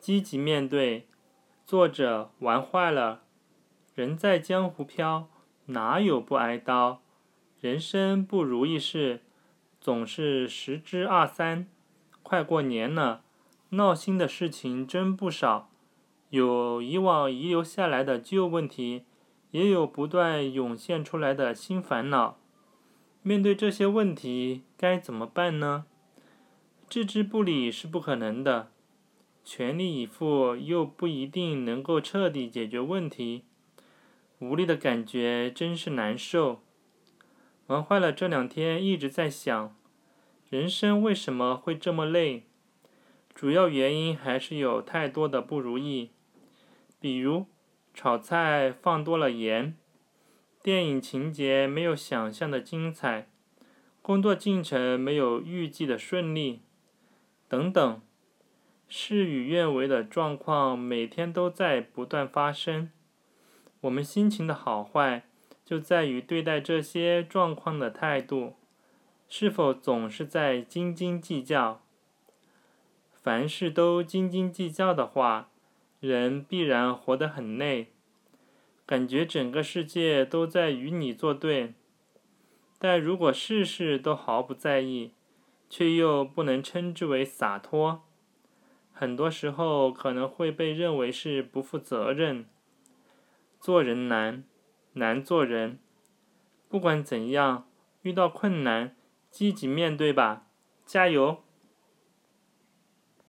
积极面对。作者玩坏了。人在江湖飘，哪有不挨刀？人生不如意事，总是十之二三。快过年了，闹心的事情真不少，有以往遗留下来的旧问题，也有不断涌现出来的新烦恼。面对这些问题，该怎么办呢？置之不理是不可能的，全力以赴又不一定能够彻底解决问题。无力的感觉真是难受。玩坏了，这两天一直在想，人生为什么会这么累？主要原因还是有太多的不如意，比如炒菜放多了盐，电影情节没有想象的精彩，工作进程没有预计的顺利，等等，事与愿违的状况每天都在不断发生。我们心情的好坏，就在于对待这些状况的态度，是否总是在斤斤计较。凡事都斤斤计较的话，人必然活得很累，感觉整个世界都在与你作对。但如果事事都毫不在意，却又不能称之为洒脱，很多时候可能会被认为是不负责任。做人难，难做人。不管怎样，遇到困难，积极面对吧，加油！